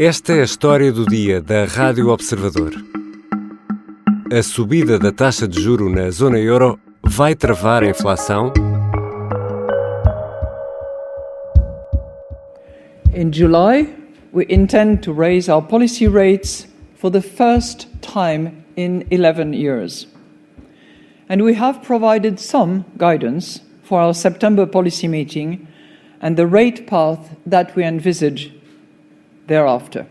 Esta é a história do dia da Rádio Observador. A subida da taxa de juro na zona euro vai travar a inflação? In July, we intend to raise our policy rates for the first time in 11 years. And we have provided some guidance for our September policy meeting and the rate path that we envisage thereafter.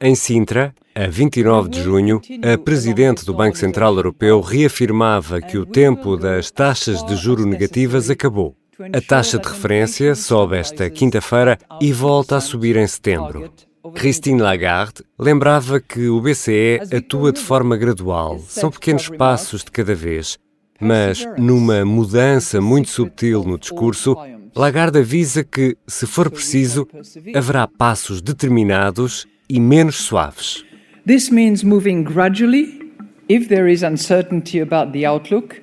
Em Sintra, a 29 de junho, a presidente do Banco Central Europeu reafirmava que o tempo das taxas de juro negativas acabou. A taxa de referência sobe esta quinta-feira e volta a subir em setembro. Christine Lagarde lembrava que o BCE atua de forma gradual, são pequenos passos de cada vez, mas numa mudança muito subtil no discurso, Lagarde avisa que, se for preciso, haverá passos determinados e menos suaves. This means moving gradually if there is uncertainty about the outlook,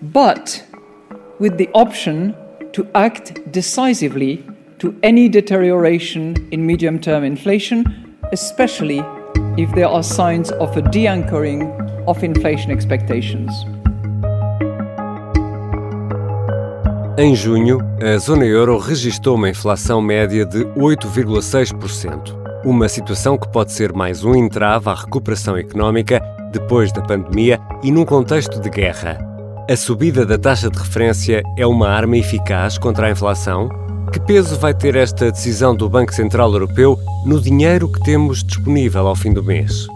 but with the option to act decisively to any deterioration in medium term inflation, especially if there are signs of a de anchoring of inflation expectations. Em junho, a zona euro registrou uma inflação média de 8,6%, uma situação que pode ser mais um entrave à recuperação económica depois da pandemia e num contexto de guerra. A subida da taxa de referência é uma arma eficaz contra a inflação? Que peso vai ter esta decisão do Banco Central Europeu no dinheiro que temos disponível ao fim do mês?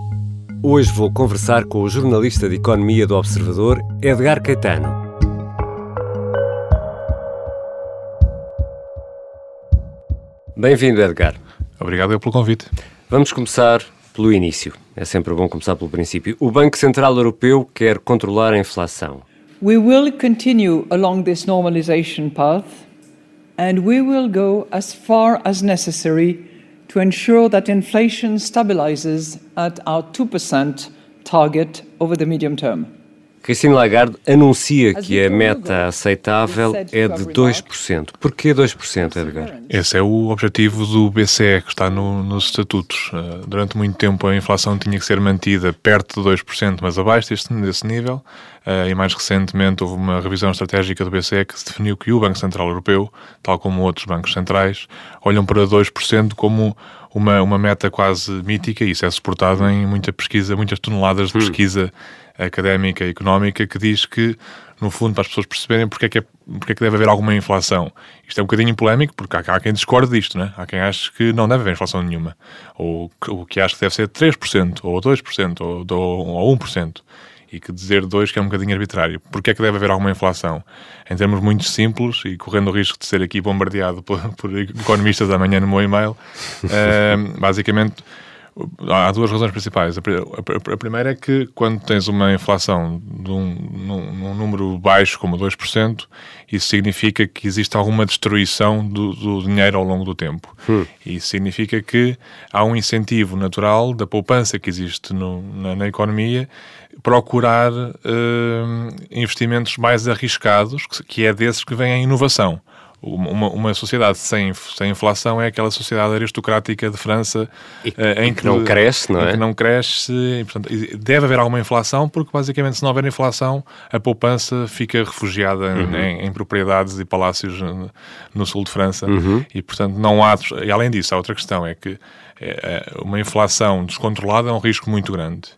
Hoje vou conversar com o jornalista de economia do Observador, Edgar Caetano. Bem-vindo, Edgar. Obrigado pelo convite. Vamos começar pelo início. É sempre bom começar pelo princípio. O Banco Central Europeu quer controlar a inflação. We will continue along this normalization path and we will go as far as necessary to ensure that inflation stabilizes at our 2% target over the medium term. Christine Lagarde anuncia que a meta aceitável é de 2%. Porquê 2%, Edgar? Esse é o objetivo do BCE, que está no, nos estatutos. Uh, durante muito tempo a inflação tinha que ser mantida perto de 2%, mas abaixo deste, desse nível. Uh, e mais recentemente houve uma revisão estratégica do BCE que se definiu que o Banco Central Europeu, tal como outros bancos centrais, olham para 2% como uma, uma meta quase mítica, e isso é suportado em muita pesquisa, muitas toneladas de hum. pesquisa hum académica e económica que diz que, no fundo, para as pessoas perceberem porque é que, é, porque é que deve haver alguma inflação. Isto é um bocadinho polémico, porque há, há quem discorde disto, né? há quem ache que não deve haver inflação nenhuma, ou, ou que acha que deve ser 3%, ou 2%, ou, ou, ou 1% e que dizer 2 que é um bocadinho arbitrário. Porquê é que deve haver alguma inflação? Em termos muito simples, e correndo o risco de ser aqui bombardeado por, por economistas amanhã no meu e-mail, uh, basicamente Há duas razões principais. A primeira é que quando tens uma inflação de um, num, num número baixo, como 2%, isso significa que existe alguma destruição do, do dinheiro ao longo do tempo. Hum. Isso significa que há um incentivo natural da poupança que existe no, na, na, economia procurar uh, investimentos mais arriscados, que, que é desses que vem a inovação uma, uma sociedade sem, sem inflação é aquela sociedade aristocrática de França e, eh, em que, que, não cresce, não é? Que não cresce, e, portanto, deve haver alguma inflação, porque basicamente se não houver inflação, a poupança fica refugiada uhum. em, em, propriedades e palácios no sul de França uhum. e, portanto, não há. E além disso, há outra questão: é que é, uma inflação descontrolada é um risco muito grande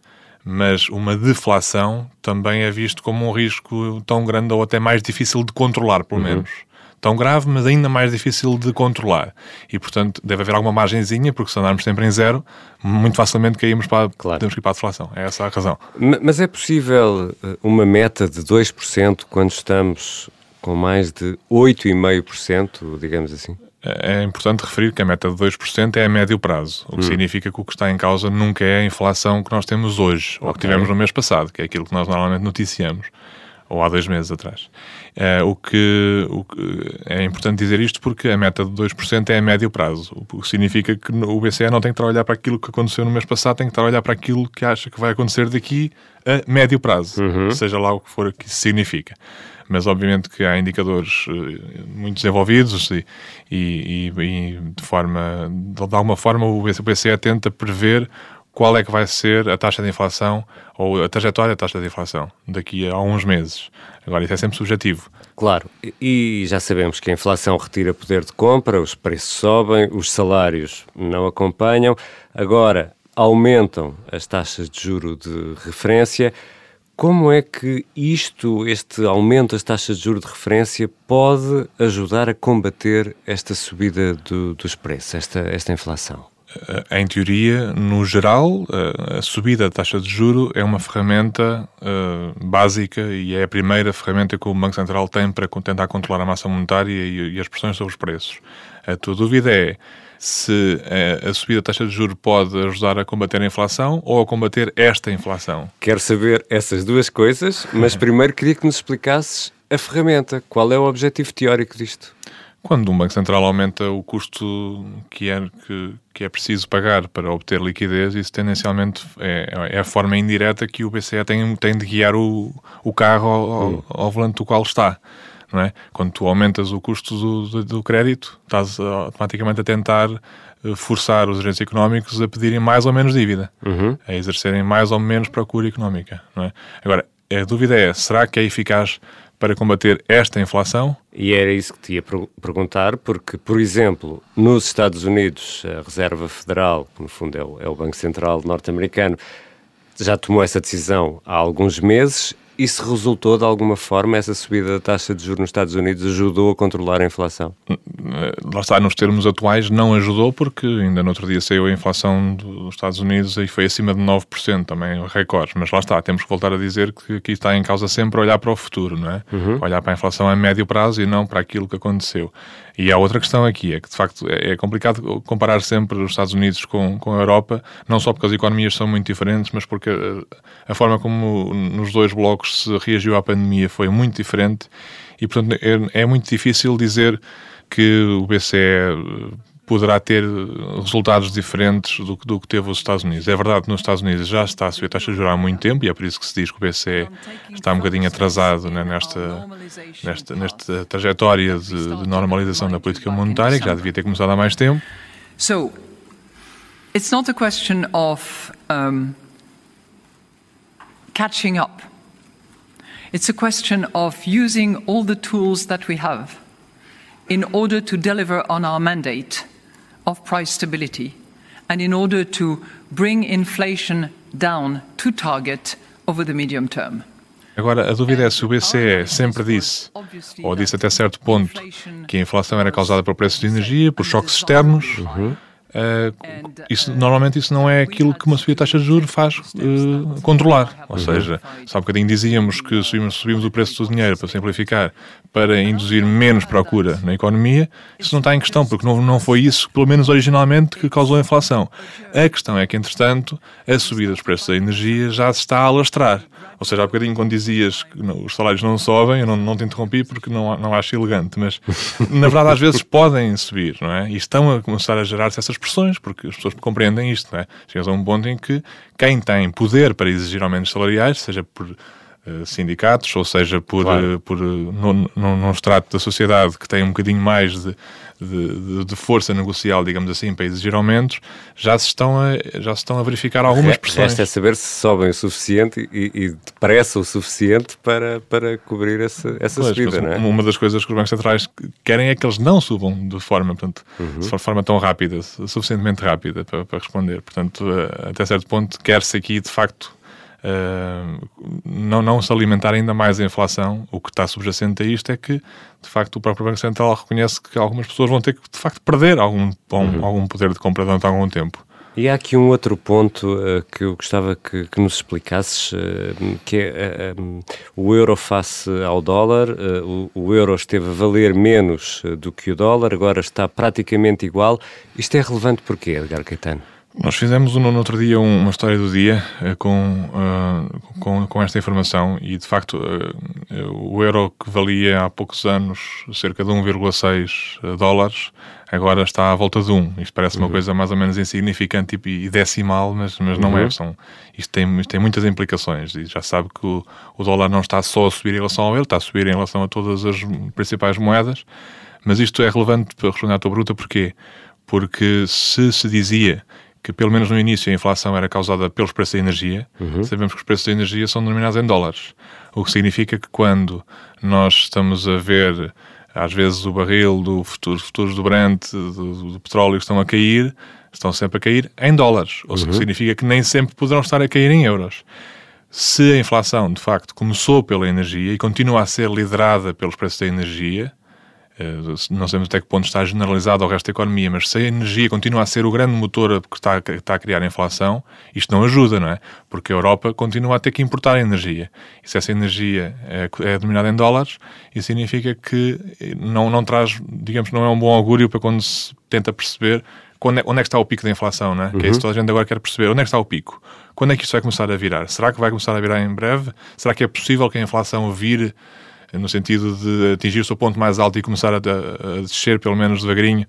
mas uma deflação também é visto como um risco tão grande ou até mais difícil de controlar, pelo uhum. Tão grave, mas ainda mais difícil de controlar. E, portanto, deve haver alguma margenzinha, porque se andarmos sempre em zero, muito facilmente caímos para, claro. temos que ir para a deflação. É essa a razão. Mas é possível eh, uma meta de 2% quando estamos com mais de 8,5%, digamos assim? É, é importante referir que a meta de 2% é a médio prazo, o que hum. significa que o que está em causa nunca é a inflação que nós temos hoje, okay. ou que tivemos no mês passado, que é aquilo que nós normalmente noticiamos ou há dois meses atrás. É, o, que, o que é importante dizer isto porque a meta de 2% é a médio prazo, o que significa que o BCE não tem que trabalhar para aquilo que aconteceu no mês passado, tem que trabalhar para aquilo que acha que vai acontecer daqui a médio prazo, uhum. seja lá o que for que isso significa. mas obviamente que há indicadores uh, muito desenvolvidos e, e, e, de forma, de alguma forma o BCE tenta prever qual é que vai ser a taxa de inflação ou a trajetória da taxa de inflação daqui a uns meses. Agora, isso é sempre subjetivo. Claro, e já sabemos que a inflação retira poder de compra, os preços sobem, os salários não acompanham. Agora, aumentam as taxas de juro de referência. Como é que isto, este aumento das taxas de juro de referência, pode ajudar a combater esta subida do, dos preços, esta, esta inflação? Eh, em teoria, no geral, eh, a subida da taxa de juro é uma ferramenta uh, básica e é a primeira ferramenta que o Banco Central tem para tentar controlar a massa monetária e, as pressões sobre os preços. A tua dúvida é se a subida da taxa de juro pode ajudar a combater a inflação ou a combater esta inflação. Quero saber essas duas coisas, mas primeiro queria que nos explicasses a ferramenta. Qual é o objetivo teórico disto? Quando um Banco Central aumenta o custo que é, que, que é preciso pagar para obter liquidez, isso tendencialmente é, é a forma indireta que o BCE tem, tem de guiar o, o carro ao, hum. ao, volante do qual está. Não é? Quando tu aumentas o custo do, do, do crédito, estás automaticamente a tentar eh, forçar os agentes económicos a pedirem mais ou menos dívida, uhum. a exercerem mais ou menos procura económica. Não é? Agora, a dúvida é, será que é eficaz para combater esta inflação? E era isso que te ia perguntar, porque, por exemplo, nos Estados Unidos, a Reserva Federal, que no fundo é o, é o Banco Central norte-americano, já tomou essa decisão há alguns meses isso resultou de alguma forma, essa subida da taxa de juros nos Estados Unidos ajudou a controlar a inflação? Lá está, nos termos atuais não ajudou porque ainda no outro dia saiu a inflação dos Estados Unidos e foi acima de 9%, também recorde. Mas lá está, temos que voltar a dizer que aqui está em causa sempre olhar para o futuro, não é? Uhum. Olhar para a inflação a médio prazo e não para aquilo que aconteceu. E há outra questão aqui, é que de facto é, é complicado comparar sempre os Estados Unidos com, com a Europa, não só porque as economias são muito diferentes, mas porque a, a forma como nos dois blocos se reagiu à pandemia foi muito diferente e, portanto, é, é muito difícil dizer que o BCE poderá ter resultados diferentes do, do, que teve os Estados Unidos. É verdade que nos Estados Unidos já está a subir a taxa de juros há muito tempo e é por isso que se diz que o BCE está um bocadinho atrasado né, nesta, nesta, nesta trajetória de, de, normalização da política monetária, que já devia ter começado há mais tempo. So, it's not a question of um, catching up. It's a question of using all the tools that we have in order to deliver on our mandate of price stability and in order to bring inflation down to target over the medium term. Agora, a dúvida é se o BCE sempre disse, ou disse até certo ponto, que a inflação era causada por preços de energia, por choques externos, uhum. Uh, isso, normalmente isso não é aquilo que uma subida de taxa de juros faz uh, controlar. Ou seja, só um bocadinho dizíamos que subimos, subimos o preço do dinheiro para simplificar, para induzir menos procura na economia, isso não está em questão, porque não, não foi isso, pelo menos originalmente, que causou a inflação. A questão é que, entretanto, a subida dos preços da energia já se está a alastrar. Ou seja, há bocadinho quando dizias que os salários não sobem, eu não, não te interrompi porque não, não acho elegante, mas na verdade às vezes podem subir, não é? E estão a começar a gerar-se essas pressões, porque as pessoas compreendem isto, não é? Chegas a um ponto em que quem tem poder para exigir aumentos salariais, seja por uh, sindicatos, ou seja por, claro. uh, por uh, num, num extrato da sociedade que tem um bocadinho mais de de, de, força negocial, digamos assim, para exigir aumentos, já se estão a, já se estão a verificar algumas pressões. Resta é saber se sobem o suficiente e, e depressa o suficiente para, para cobrir essa, essa pois, subida, não é? Uma das coisas que os bancos centrais querem é que eles não subam de forma, portanto, uhum. de forma tão rápida, suficientemente rápida para, para responder. Portanto, eh, até certo ponto, quer-se aqui, de facto, Uh, não, não se alimentar ainda mais a inflação, o que está subjacente a isto é que, de facto, o próprio Banco Central reconhece que algumas pessoas vão ter que, de facto, perder algum, uhum. algum poder de compra durante algum tempo. E há aqui um outro ponto uh, que eu gostava que, que nos explicasses, uh, que é um, o euro face ao dólar. O, o, euro esteve a valer menos do que o dólar, agora está praticamente igual. Isto é relevante porquê, Edgar Caetano? Nós fizemos no, outro dia uma história do dia uh, com, uh, com, com, esta informação e, de facto, uh, o euro que valia há poucos anos cerca de 1,6 dólares, agora está à volta de 1. Isto parece uhum. uma coisa mais ou menos insignificante e, e decimal, mas, mas não é. uhum. é. São, isto, tem, isto tem muitas implicações e já sabe que o, o dólar não está só a subir em relação ao euro, está a subir em relação a todas as principais moedas, mas isto é relevante para responder à tua bruta, porquê? Porque se se dizia que pelo menos no início a inflação era causada pelos preços da energia, uhum. sabemos que os preços da energia são denominados em dólares. O que significa que quando nós estamos a ver, às vezes, o barril do futuro, futuros do Brent, do, do, petróleo estão a cair, estão sempre a cair em dólares. Ou seja, uhum. significa que nem sempre poderão estar a cair em euros. Se a inflação, de facto, começou pela energia e continua a ser liderada pelos preços da energia, não sabemos até que ponto está generalizado ao resto da economia, mas se a energia continua a ser o grande motor que está, que está a criar a inflação, isto não ajuda, não é? Porque a Europa continua a ter que importar energia. E se essa energia é, é denominada em dólares, isso significa que não, não traz, digamos, não é um bom augúrio para quando se tenta perceber quando é, onde é que está o pico da inflação, não é? Uhum. Que é isso que toda a gente agora quer perceber. Onde é que está o pico? Quando é que isto vai começar a virar? Será que vai começar a virar em breve? Será que é possível que a inflação vire no sentido de atingir o seu ponto mais alto e começar a, a, descer, pelo menos devagarinho.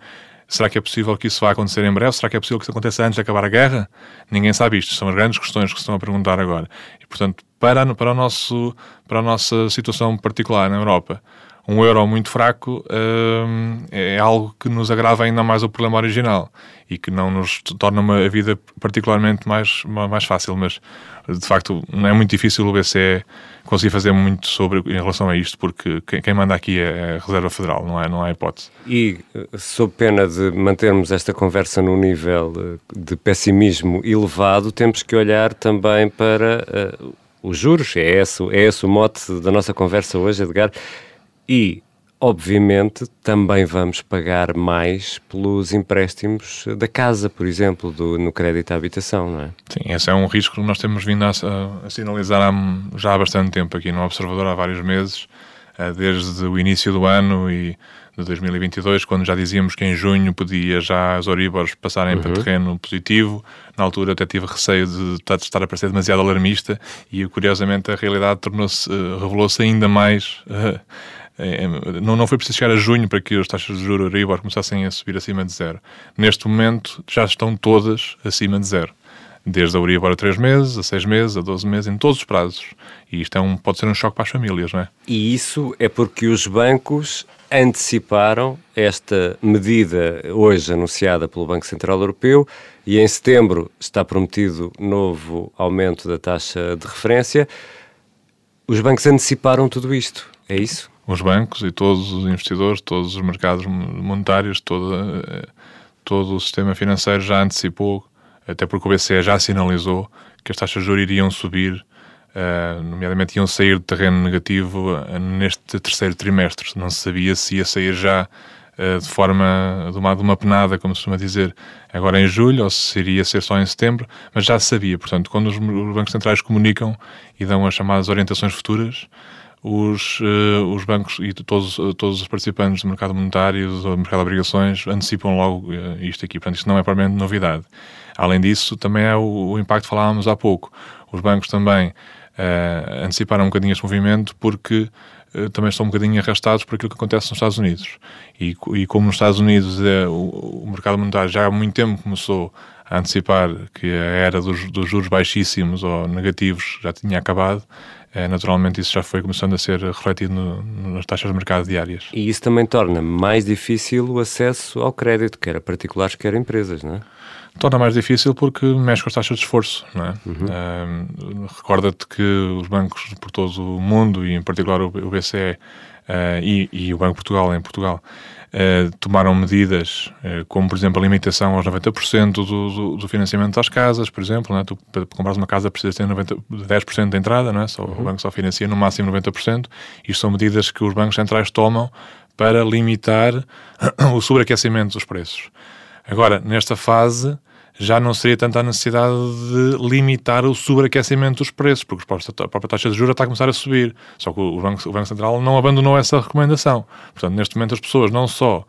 Será que é possível que isso vá acontecer em breve? Será que é possível que isso aconteça antes de acabar a guerra? Ninguém sabe isto. São as grandes questões que se estão a perguntar agora. E, portanto, para, para, o nosso, para a nossa situação particular na Europa, um euro muito fraco hum, é algo que nos agrava ainda mais o problema original e que não nos torna uma vida particularmente mais, mais fácil. Mas, de facto, não é muito difícil o BCE conseguir fazer muito sobre em relação a isto, porque quem manda aqui é a Reserva Federal, não é, não há hipótese. E, sob pena de mantermos esta conversa num nível eh, de pessimismo elevado, temos que olhar também para uh, os juros. É esse, é esse o mote da nossa conversa hoje, Edgar. E, obviamente, também vamos pagar mais pelos empréstimos da casa, por exemplo, do, no crédito à habitação, não é? Sim, esse é um risco que nós temos vindo a, a, sinalizar há, já há bastante tempo aqui no Observador, há vários meses, eh, desde o início do ano e de 2022, quando já dizíamos que em junho podia já as Oribors passarem uhum. para terreno positivo. Na altura até tive receio de estar a parecer demasiado alarmista e, curiosamente, a realidade tornou-se, eh, revelou-se ainda mais uh, não, não foi preciso chegar a junho para que as taxas de juros Euribor começassem a subir acima de zero. Neste momento já estão todas acima de zero. Desde a Euribor a 3 meses, a 6 meses, a 12 meses, em todos os prazos. E isto é um, pode ser um choque para as famílias, não é? E isso é porque os bancos anteciparam esta medida hoje anunciada pelo Banco Central Europeu e em setembro está prometido novo aumento da taxa de referência. Os bancos anteciparam tudo isto, é isso? Os bancos e todos os investidores, todos os mercados monetários, todo, todo o sistema financeiro já antecipou, até porque o BCE já sinalizou que as taxas de juros iriam subir, uh, nomeadamente iam sair de terreno negativo uh, neste terceiro trimestre. Não se sabia se ia sair já uh, de forma de uma, de uma penada, como se costuma dizer, agora em julho, ou se iria ser só em setembro, mas já se sabia. Portanto, quando os bancos centrais comunicam e dão as chamadas orientações futuras, os, uh, os bancos e todos, todos os participantes do mercado monetário, do mercado de obrigações, antecipam logo uh, isto aqui. Portanto, isto não é propriamente novidade. Além disso, também é o, o impacto que falávamos há pouco. Os bancos também uh, anteciparam um bocadinho este movimento porque também estão um bocadinho arrastados por aquilo que acontece nos Estados Unidos. E, e como nos Estados Unidos é, o, o mercado monetário já há muito tempo começou a antecipar que a era dos, dos juros baixíssimos ou negativos já tinha acabado, naturalmente isso já foi começando a ser refletido no, nas taxas de mercado diárias. E isso também torna mais difícil o acesso ao crédito, quer a particulares, quer a empresas, não é? Torna mais difícil porque mexe com as taxas de esforço, não é? Uhum. Recorda-te que os bancos por todo o mundo, e em particular o BCE uh, eh, e, e o Banco de Portugal em Portugal, Uh, tomaram medidas, uh, como por exemplo a limitação aos 90% do, do, do, financiamento das casas, por exemplo. É? Tu, para comprar uma casa precisas ter 90, 10% de entrada, não é? só, uhum. o banco só financia no máximo 90%. Isto são medidas que os bancos centrais tomam para limitar o sobreaquecimento dos preços. Agora, nesta fase, já não seria tanta a necessidade de limitar o sobreaquecimento dos preços, porque a própria taxa de juros está a começar a subir. Só que o Banco, o Banco Central não abandonou essa recomendação. Portanto, neste momento as pessoas não só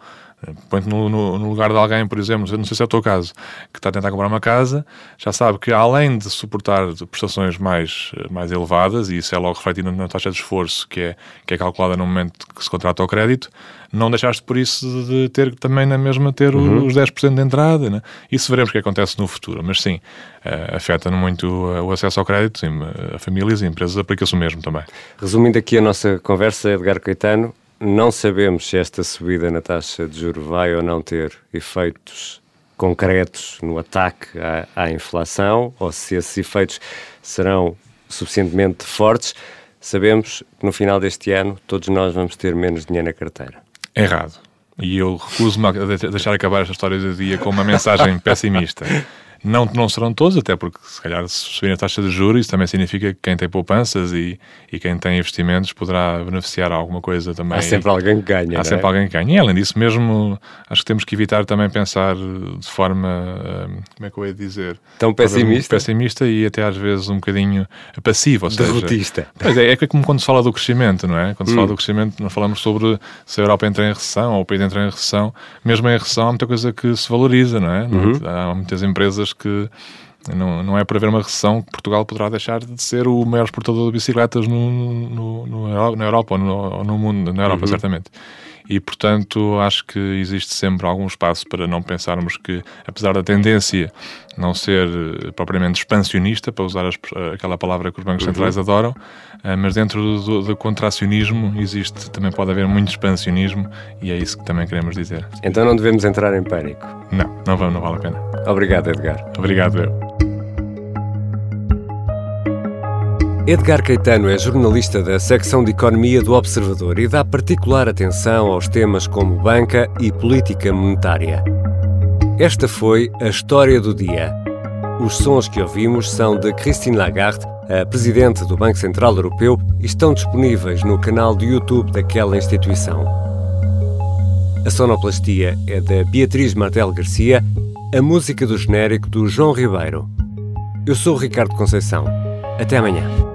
Põe-te no, no, no, lugar de alguém, por exemplo, não sei se é o teu caso, que está a tentar comprar uma casa, já sabe que além de suportar prestações mais, mais elevadas, e isso é logo refletido na taxa de esforço que é, que é calculada no momento que se contrata o crédito, não deixaste por isso de ter também na mesma ter uhum. os 10% de entrada. Né? Isso veremos o que acontece no futuro, mas sim, uh, afeta muito o acesso ao crédito, sim, a famílias e empresas aplica-se o mesmo também. Resumindo aqui a nossa conversa, Edgar Caetano, não sabemos se esta subida na taxa de juro vai ou não ter efeitos concretos no ataque à, à inflação ou se esses efeitos serão suficientemente fortes. Sabemos que no final deste ano todos nós vamos ter menos dinheiro na carteira. Errado. E eu recuso-me a deixar acabar esta história do dia com uma mensagem pessimista. Não, não serão todos, até porque se calhar se subir a taxa de juros, isso também significa que quem tem poupanças e, e quem tem investimentos poderá beneficiar alguma coisa também. Há sempre alguém que ganha. Há sempre é? alguém que ganha. E além disso, mesmo acho que temos que evitar também pensar de forma, hum, como é que eu ia dizer? Tão pessimista. Pessimista e até às vezes um bocadinho passivo. Ou seja, Derrotista. Pois é, é como quando se fala do crescimento, não é? Quando se hum. fala do crescimento, nós falamos sobre se a Europa entra em recessão ou o país entra em recessão. Mesmo em recessão há muita coisa que se valoriza, não é? Uhum. Há muitas empresas que não, não é por haver uma recessão que Portugal poderá deixar de ser o maior exportador de bicicletas no, no, no na Europa ou no, no mundo, na Europa, uhum. certamente. E, portanto, acho que existe sempre algum espaço para não pensarmos que, apesar da tendência não ser eh, propriamente expansionista, para usar as, aquela palavra que os bancos uhum. centrais adoram, eh, mas dentro do, do, contracionismo existe, também pode haver muito expansionismo e é isso que também queremos dizer. Então não devemos entrar em pânico? Não, não, vamos, não vale a pena. Obrigado, Edgar. Obrigado, eu. Edgar Caetano é jornalista da secção de Economia do Observador e dá particular atenção aos temas como banca e política monetária. Esta foi a história do dia. Os sons que ouvimos são de Christine Lagarde, a presidente do Banco Central Europeu, e estão disponíveis no canal do YouTube daquela instituição. A sonoplastia é da Beatriz Martel Garcia, a música do genérico do João Ribeiro. Eu sou o Ricardo Conceição. Até amanhã.